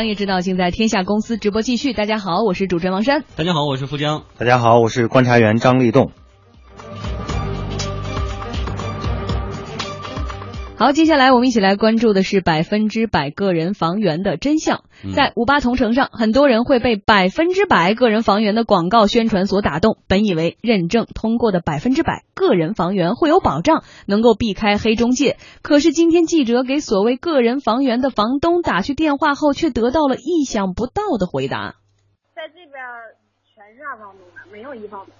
商业之道，尽在天下公司直播继续。大家好，我是主持人王珊。大家好，我是富江。大家好，我是观察员张立栋。好，接下来我们一起来关注的是百分之百个人房源的真相。在五八同城上，很多人会被百分之百个人房源的广告宣传所打动，本以为认证通过的百分之百个人房源会有保障，能够避开黑中介。可是今天记者给所谓个人房源的房东打去电话后，却得到了意想不到的回答。在这边全是二房东的，没有一房东，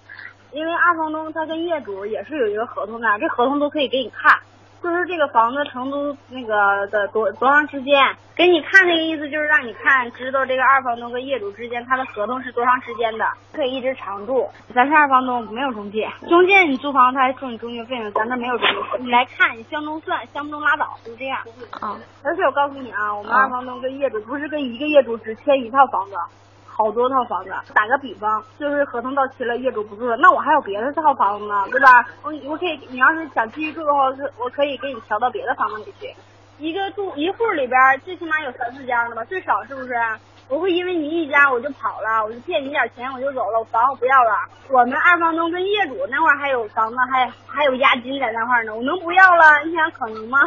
因为二房东他跟业主也是有一个合同的，这合同都可以给你看。就是这个房子成都那个的多多长时间，给你看那个意思就是让你看知道这个二房东跟业主之间他的合同是多长时间的，可以一直长住。咱是二房东，没有中介，中介你租房他还收你中介费呢，咱这没有中介，你来看你相中算，相不中拉倒，就这样。啊，而且我告诉你啊，我们二房东跟业主不是跟一个业主只签一套房子。好多套房子，打个比方，就是合同到期了，业主不住了，那我还有别的套房子呢，对吧？我我可以，你要是想继续住的话，是我可以给你调到别的房子里去。一个住一户里边最起码有三四家的吧，最少是不是？不会因为你一家我就跑了，我就借你点钱我就走了，我房我不要了。我们二房东跟业主那块还有房子，还还有押金在那块呢，我能不要了？你想可能吗？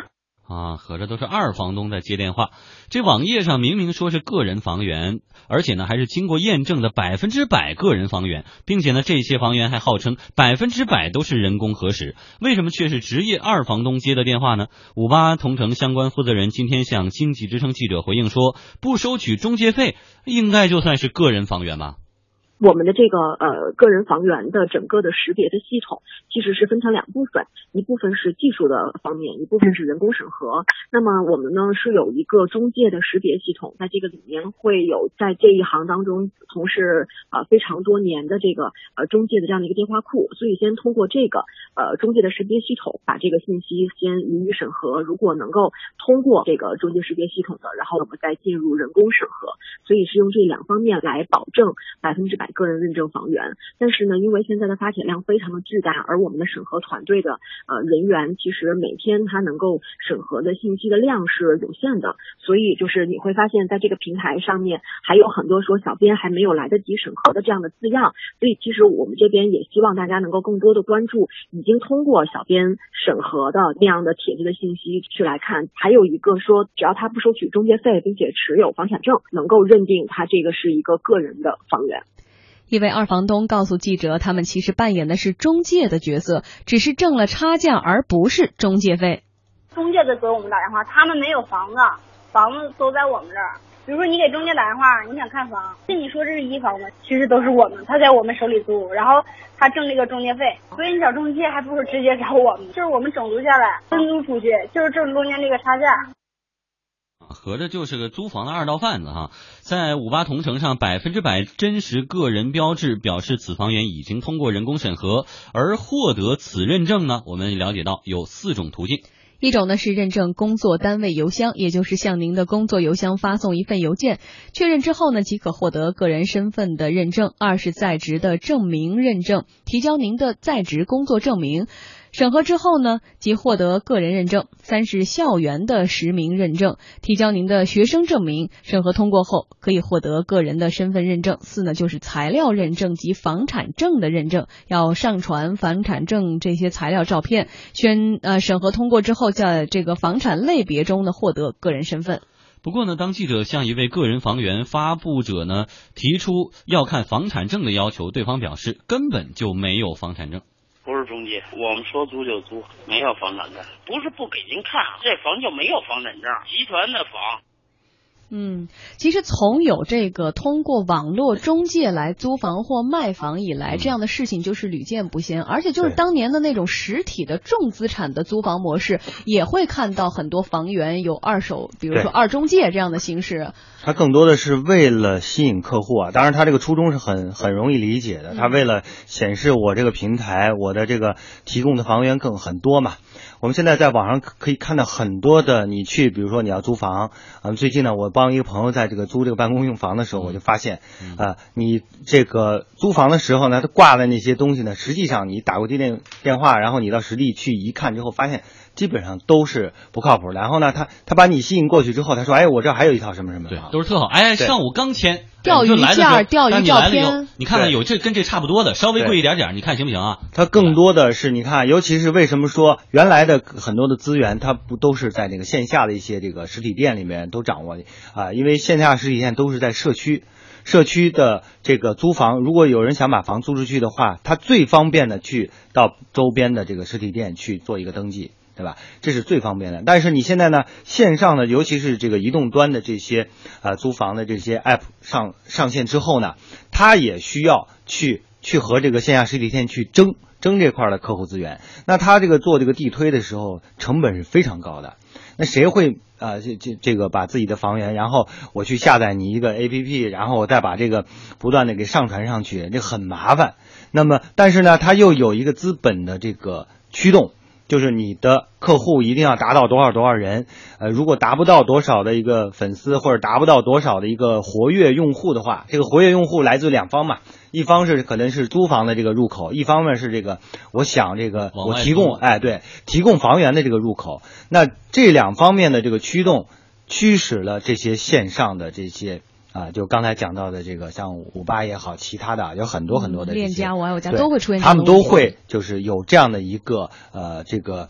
啊，合着都是二房东在接电话。这网页上明明说是个人房源，而且呢还是经过验证的百分之百个人房源，并且呢这些房源还号称百分之百都是人工核实，为什么却是职业二房东接的电话呢？五八同城相关负责人今天向经济之声记者回应说，不收取中介费，应该就算是个人房源吧。我们的这个呃个人房源的整个的识别的系统其实是分成两部分，一部分是技术的方面，一部分是人工审核。那么我们呢是有一个中介的识别系统，在这个里面会有在这一行当中从事呃非常多年的这个呃中介的这样的一个电话库，所以先通过这个呃中介的识别系统把这个信息先予以审核，如果能够通过这个中介识别系统的，然后我们再进入人工审核，所以是用这两方面来保证百分之百。个人认证房源，但是呢，因为现在的发帖量非常的巨大，而我们的审核团队的呃人员其实每天他能够审核的信息的量是有限的，所以就是你会发现在这个平台上面还有很多说小编还没有来得及审核的这样的字样，所以其实我们这边也希望大家能够更多的关注已经通过小编审核的那样的帖子的信息去来看，还有一个说只要他不收取中介费，并且持有房产证，能够认定他这个是一个个人的房源。一位二房东告诉记者，他们其实扮演的是中介的角色，只是挣了差价，而不是中介费。中介在给我们打电话，他们没有房子，房子都在我们这儿。比如说你给中介打电话，你想看房，跟你说这是一房子，其实都是我们，他在我们手里租，然后他挣这个中介费。所以你找中介还不如直接找我们，就是我们整租下来分租出去，就是挣中间这个差价。合着就是个租房的二道贩子哈，在五八同城上百分之百真实个人标志表示此房源已经通过人工审核，而获得此认证呢？我们了解到有四种途径，一种呢是认证工作单位邮箱，也就是向您的工作邮箱发送一份邮件，确认之后呢即可获得个人身份的认证；二是在职的证明认证，提交您的在职工作证明。审核之后呢，即获得个人认证。三是校园的实名认证，提交您的学生证明，审核通过后可以获得个人的身份认证。四呢就是材料认证及房产证的认证，要上传房产证这些材料照片，宣呃审核通过之后，在这个房产类别中呢获得个人身份。不过呢，当记者向一位个人房源发布者呢提出要看房产证的要求，对方表示根本就没有房产证。不是中介，我们说租就租，没有房产证，不是不给您看，这房就没有房产证，集团的房。嗯，其实从有这个通过网络中介来租房或卖房以来，这样的事情就是屡见不鲜。而且就是当年的那种实体的重资产的租房模式，也会看到很多房源有二手，比如说二中介这样的形式。它更多的是为了吸引客户啊，当然它这个初衷是很很容易理解的。它为了显示我这个平台，我的这个提供的房源更很多嘛。我们现在在网上可可以看到很多的，你去比如说你要租房，嗯，最近呢，我帮一个朋友在这个租这个办公用房的时候，我就发现，啊，你这个租房的时候呢，他挂的那些东西呢，实际上你打过电电话，然后你到实地去一看之后，发现。基本上都是不靠谱。然后呢，他他把你吸引过去之后，他说：“哎，我这还有一套什么什么。”对，都是特好。哎，上午刚签钓鱼件、钓鱼照片，你看看有这跟这差不多的，稍微贵一点点，你看行不行啊？它更多的是你看，尤其是为什么说原来的很多的资源，它不都是在那个线下的一些这个实体店里面都掌握的啊？因为线下实体店都是在社区。社区的这个租房，如果有人想把房租出去的话，他最方便的去到周边的这个实体店去做一个登记，对吧？这是最方便的。但是你现在呢，线上的，尤其是这个移动端的这些啊租房的这些 app 上上线之后呢，他也需要去去和这个线下实体店去争争这块的客户资源。那他这个做这个地推的时候，成本是非常高的。那谁会啊？这这这个把自己的房源，然后我去下载你一个 A P P，然后我再把这个不断的给上传上去，这很麻烦。那么，但是呢，它又有一个资本的这个驱动。就是你的客户一定要达到多少多少人，呃，如果达不到多少的一个粉丝或者达不到多少的一个活跃用户的话，这个活跃用户来自两方嘛，一方是可能是租房的这个入口，一方面是这个我想这个我提供，哎，对，提供房源的这个入口，那这两方面的这个驱动，驱使了这些线上的这些。啊，就刚才讲到的这个，像五八也好，其他的有很多很多的链家、我爱我家都会出现，他们都会就是有这样的一个呃这个。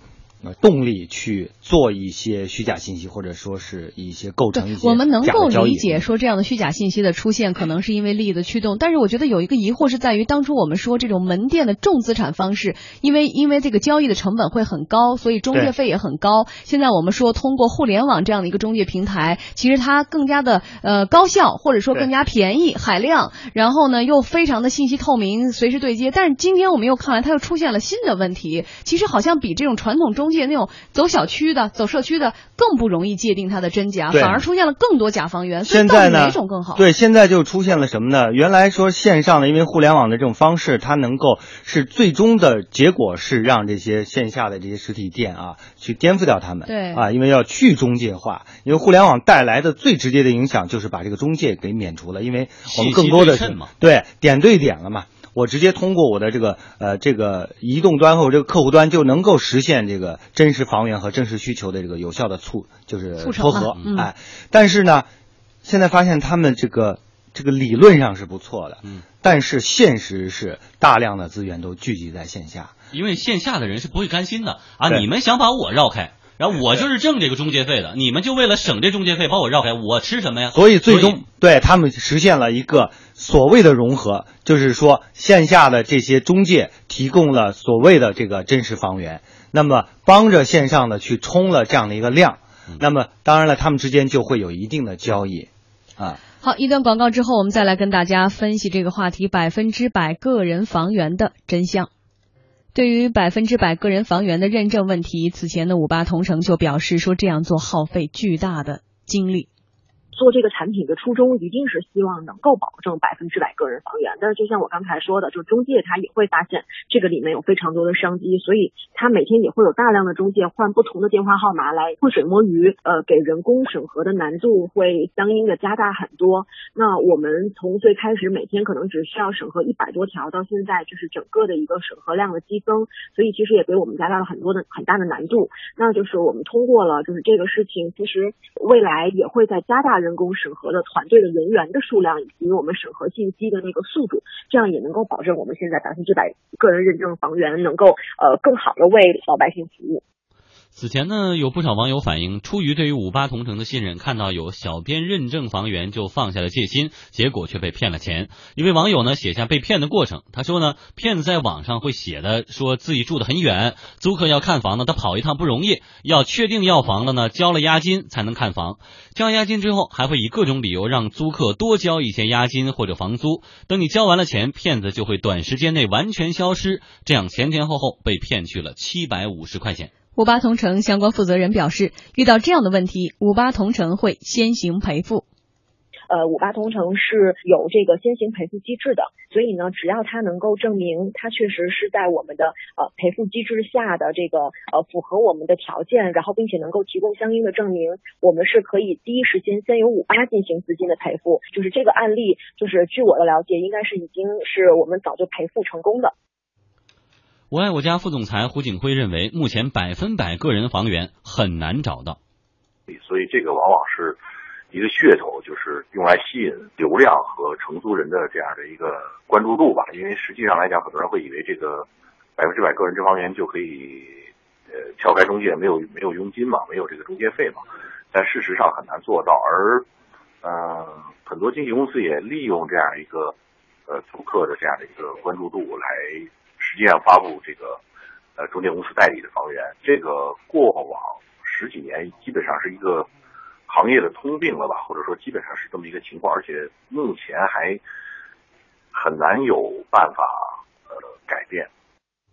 动力去做一些虚假信息，或者说是一些构成一些我们能够理解说这样的虚假信息的出现，可能是因为利益的驱动。但是我觉得有一个疑惑是在于，当初我们说这种门店的重资产方式，因为因为这个交易的成本会很高，所以中介费也很高。现在我们说通过互联网这样的一个中介平台，其实它更加的呃高效，或者说更加便宜、海量，然后呢又非常的信息透明，随时对接。但是今天我们又看来，它又出现了新的问题，其实好像比这种传统中界那种走小区的、走社区的更不容易界定它的真假，反而出现了更多假房源。现在呢，哪种更好？对，现在就出现了什么呢？原来说线上的，因为互联网的这种方式，它能够是最终的结果是让这些线下的这些实体店啊去颠覆掉他们。对啊，因为要去中介化，因为互联网带来的最直接的影响就是把这个中介给免除了，因为我们更多的是对点对点了嘛。我直接通过我的这个呃这个移动端或者这个客户端就能够实现这个真实房源和真实需求的这个有效的促就是撮合哎，但是呢，现在发现他们这个这个理论上是不错的，嗯，但是现实是大量的资源都聚集在线下，因为线下的人是不会甘心的。啊，你们想把我绕开。然后我就是挣这个中介费的，你们就为了省这中介费把我绕开，我吃什么呀？所以最终对他们实现了一个所谓的融合，就是说线下的这些中介提供了所谓的这个真实房源，那么帮着线上的去冲了这样的一个量，那么当然了，他们之间就会有一定的交易，啊。好，一段广告之后，我们再来跟大家分析这个话题：百分之百个人房源的真相。对于百分之百个人房源的认证问题，此前的五八同城就表示说，这样做耗费巨大的精力。做这个产品的初衷一定是希望能够保证百分之百个人房源，但是就像我刚才说的，就是中介他也会发现这个里面有非常多的商机，所以他每天也会有大量的中介换不同的电话号码来浑水摸鱼，呃，给人工审核的难度会相应的加大很多。那我们从最开始每天可能只需要审核一百多条，到现在就是整个的一个审核量的激增，所以其实也给我们加大了很多的很大的难度。那就是我们通过了就是这个事情，其实未来也会在加大。人工审核的团队的人员的数量以及我们审核信息的那个速度，这样也能够保证我们现在百分之百个人认证房源能够呃更好的为老百姓服务。此前呢，有不少网友反映，出于对于五八同城的信任，看到有小编认证房源就放下了戒心，结果却被骗了钱。一位网友呢写下被骗的过程，他说呢，骗子在网上会写的说自己住的很远，租客要看房呢，他跑一趟不容易，要确定要房了呢，交了押金才能看房。交押金之后，还会以各种理由让租客多交一些押金或者房租。等你交完了钱，骗子就会短时间内完全消失，这样前前后后被骗去了七百五十块钱。五八同城相关负责人表示，遇到这样的问题，五八同城会先行赔付。呃，五八同城是有这个先行赔付机制的，所以呢，只要他能够证明他确实是在我们的呃赔付机制下的这个呃符合我们的条件，然后并且能够提供相应的证明，我们是可以第一时间先由五八进行资金的赔付。就是这个案例，就是据我的了解，应该是已经是我们早就赔付成功的。我爱我家副总裁胡景辉认为，目前百分百个人房源很难找到。所以这个往往是一个噱头，就是用来吸引流量和承租人的这样的一个关注度吧。因为实际上来讲，很多人会以为这个百分之百个人这房源就可以呃撬开中介，没有没有佣金嘛，没有这个中介费嘛。但事实上很难做到，而呃很多经纪公司也利用这样一个呃租客的这样的一个关注度来实际上发布这个呃中介公司代理的房源。这个过往。十几年基本上是一个行业的通病了吧，或者说基本上是这么一个情况，而且目前还很难有办法呃改变。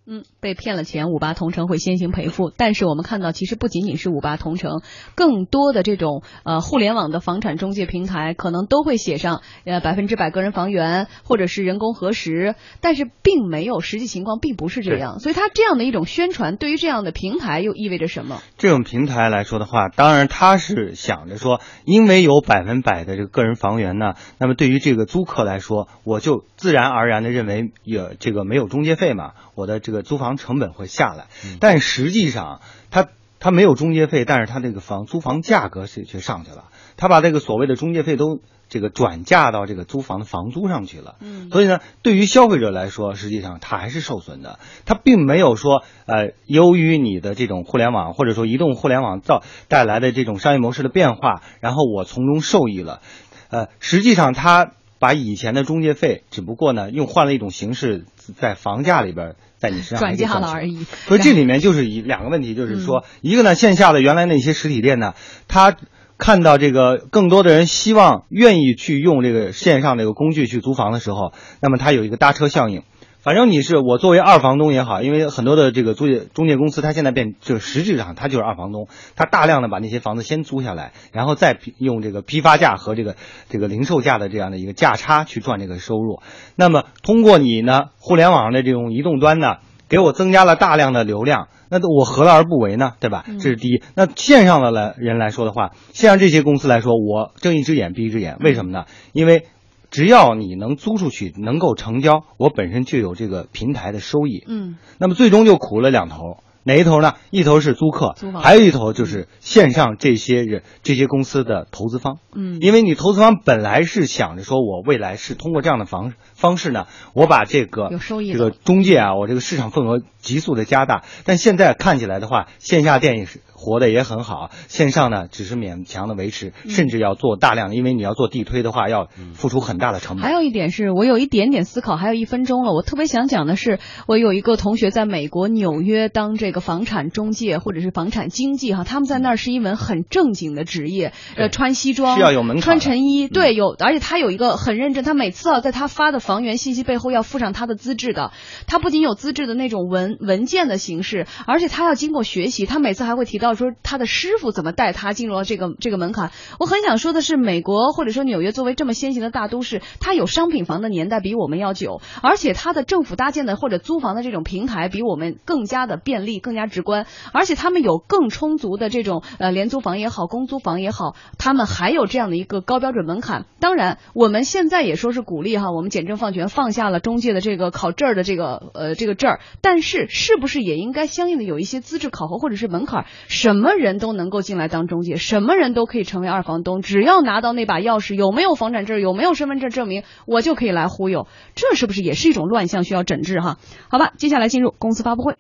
嗯，被骗了钱，五八同城会先行赔付。但是我们看到，其实不仅仅是五八同城，更多的这种呃互联网的房产中介平台，可能都会写上呃百分之百个人房源，或者是人工核实，但是并没有实际情况，并不是这样。所以它这样的一种宣传，对于这样的平台又意味着什么？这种平台来说的话，当然他是想着说，因为有百分百的这个个人房源呢，那么对于这个租客来说，我就自然而然的认为有这个没有中介费嘛。我的这个租房成本会下来，但实际上他他没有中介费，但是他这个房租房价格是却上去了。他把这个所谓的中介费都这个转嫁到这个租房的房租上去了。嗯，所以呢，对于消费者来说，实际上他还是受损的。他并没有说呃，由于你的这种互联网或者说移动互联网造带来的这种商业模式的变化，然后我从中受益了。呃，实际上他。把以前的中介费，只不过呢，用换了一种形式，在房价里边，在你身上转嫁了而已。所以这里面就是一两个问题，就是说，一个呢，线下的原来那些实体店呢，他看到这个更多的人希望愿意去用这个线上这个工具去租房的时候，那么它有一个搭车效应。反正你是我作为二房东也好，因为很多的这个租业中介公司，它现在变就实质上它就是二房东，它大量的把那些房子先租下来，然后再用这个批发价和这个这个零售价的这样的一个价差去赚这个收入。那么通过你呢，互联网上的这种移动端呢，给我增加了大量的流量，那我何乐而不为呢？对吧？这是第一。那线上的来人来说的话，线上这些公司来说，我睁一只眼闭一只眼，为什么呢？因为。只要你能租出去，能够成交，我本身就有这个平台的收益。嗯，那么最终就苦了两头，哪一头呢？一头是租客，还有一头就是线上这些人、这些公司的投资方。嗯，因为你投资方本来是想着说，我未来是通过这样的方方式呢，我把这个有收益这个中介啊，我这个市场份额急速的加大。但现在看起来的话，线下店也是。活的也很好，线上呢只是勉强的维持，甚至要做大量的，因为你要做地推的话，要付出很大的成本。还有一点是我有一点点思考，还有一分钟了，我特别想讲的是，我有一个同学在美国纽约当这个房产中介或者是房产经纪哈，他们在那儿是一门很正经的职业，呃，穿西装需要有门槛，穿衬衣，对，有，而且他有一个很认真，他每次啊在他发的房源信息背后要附上他的资质的，他不仅有资质的那种文文件的形式，而且他要经过学习，他每次还会提到说他的师。傅怎么带他进入了这个这个门槛？我很想说的是，美国或者说纽约作为这么先行的大都市，它有商品房的年代比我们要久，而且它的政府搭建的或者租房的这种平台比我们更加的便利、更加直观，而且他们有更充足的这种呃廉租房也好、公租房也好，他们还有这样的一个高标准门槛。当然，我们现在也说是鼓励哈，我们简政放权放下了中介的这个考证的这个呃这个证儿，但是是不是也应该相应的有一些资质考核或者是门槛？什么人都能。够进来当中介，什么人都可以成为二房东，只要拿到那把钥匙，有没有房产证，有没有身份证证明，我就可以来忽悠，这是不是也是一种乱象，需要整治哈？好吧，接下来进入公司发布会。